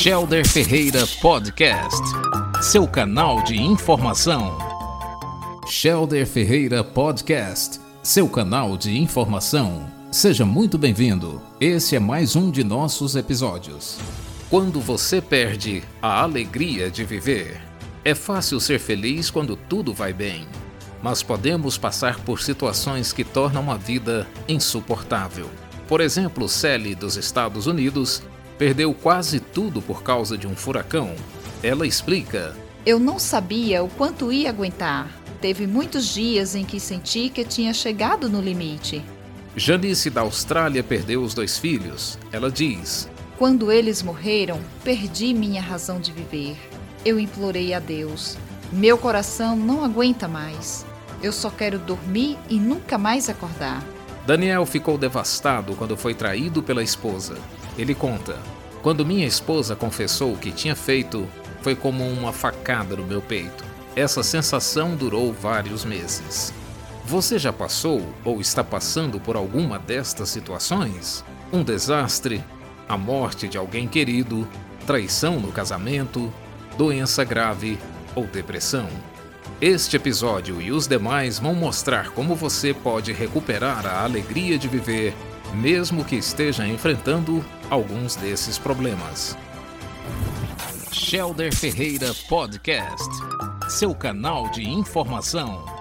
Shelder Ferreira Podcast, seu canal de informação. Shelder Ferreira Podcast, seu canal de informação. Seja muito bem-vindo. Esse é mais um de nossos episódios. Quando você perde a alegria de viver, é fácil ser feliz quando tudo vai bem, mas podemos passar por situações que tornam a vida insuportável. Por exemplo, Sally dos Estados Unidos perdeu quase tudo por causa de um furacão. Ela explica: Eu não sabia o quanto ia aguentar. Teve muitos dias em que senti que tinha chegado no limite. Janice da Austrália perdeu os dois filhos. Ela diz: Quando eles morreram, perdi minha razão de viver. Eu implorei a Deus. Meu coração não aguenta mais. Eu só quero dormir e nunca mais acordar. Daniel ficou devastado quando foi traído pela esposa. Ele conta: Quando minha esposa confessou o que tinha feito, foi como uma facada no meu peito. Essa sensação durou vários meses. Você já passou ou está passando por alguma destas situações? Um desastre, a morte de alguém querido, traição no casamento, doença grave ou depressão. Este episódio e os demais vão mostrar como você pode recuperar a alegria de viver, mesmo que esteja enfrentando alguns desses problemas. Shelder Ferreira Podcast, seu canal de informação